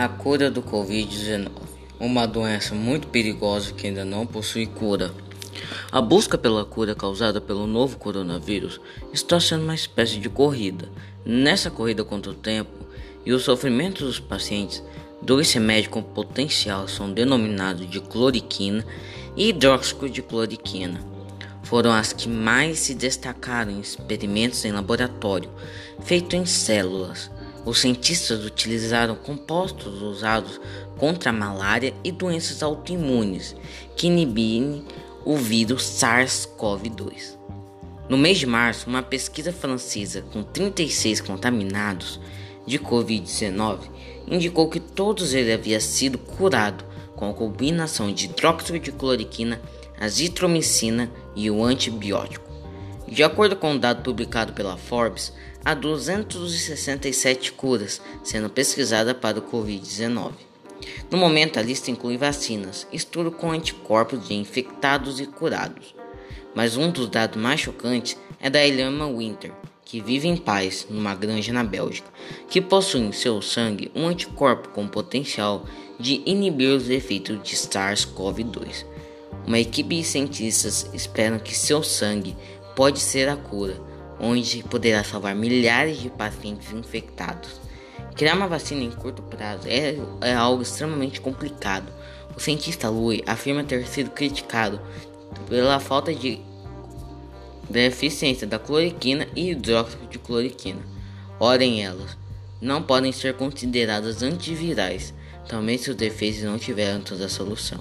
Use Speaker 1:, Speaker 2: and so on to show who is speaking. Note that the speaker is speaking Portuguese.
Speaker 1: A cura do Covid-19, uma doença muito perigosa que ainda não possui cura. A busca pela cura causada pelo novo coronavírus está sendo uma espécie de corrida. Nessa corrida contra o tempo e o sofrimento dos pacientes, dois remédios com potencial são denominados de cloriquina e hidróxido de cloriquina. Foram as que mais se destacaram em experimentos em laboratório, feitos em células. Os cientistas utilizaram compostos usados contra a malária e doenças autoimunes que inibem o vírus SARS-CoV-2. No mês de março, uma pesquisa francesa com 36 contaminados de Covid-19 indicou que todos eles haviam sido curados com a combinação de hidróxido de cloriquina, azitromicina e o antibiótico. De acordo com um dado publicado pela Forbes, há 267 curas sendo pesquisadas para o Covid-19. No momento, a lista inclui vacinas, estudo com anticorpos de infectados e curados. Mas um dos dados mais chocantes é da Eliana Winter, que vive em paz numa granja na Bélgica, que possui em seu sangue um anticorpo com potencial de inibir os efeitos de SARS-CoV-2. Uma equipe de cientistas espera que seu sangue pode ser a cura, onde poderá salvar milhares de pacientes infectados. Criar uma vacina em curto prazo é, é algo extremamente complicado. O cientista Lui afirma ter sido criticado pela falta de deficiência da cloriquina e hidróxido de cloriquina. Orem elas, não podem ser consideradas antivirais, também se os defeitos não tiveram toda a solução.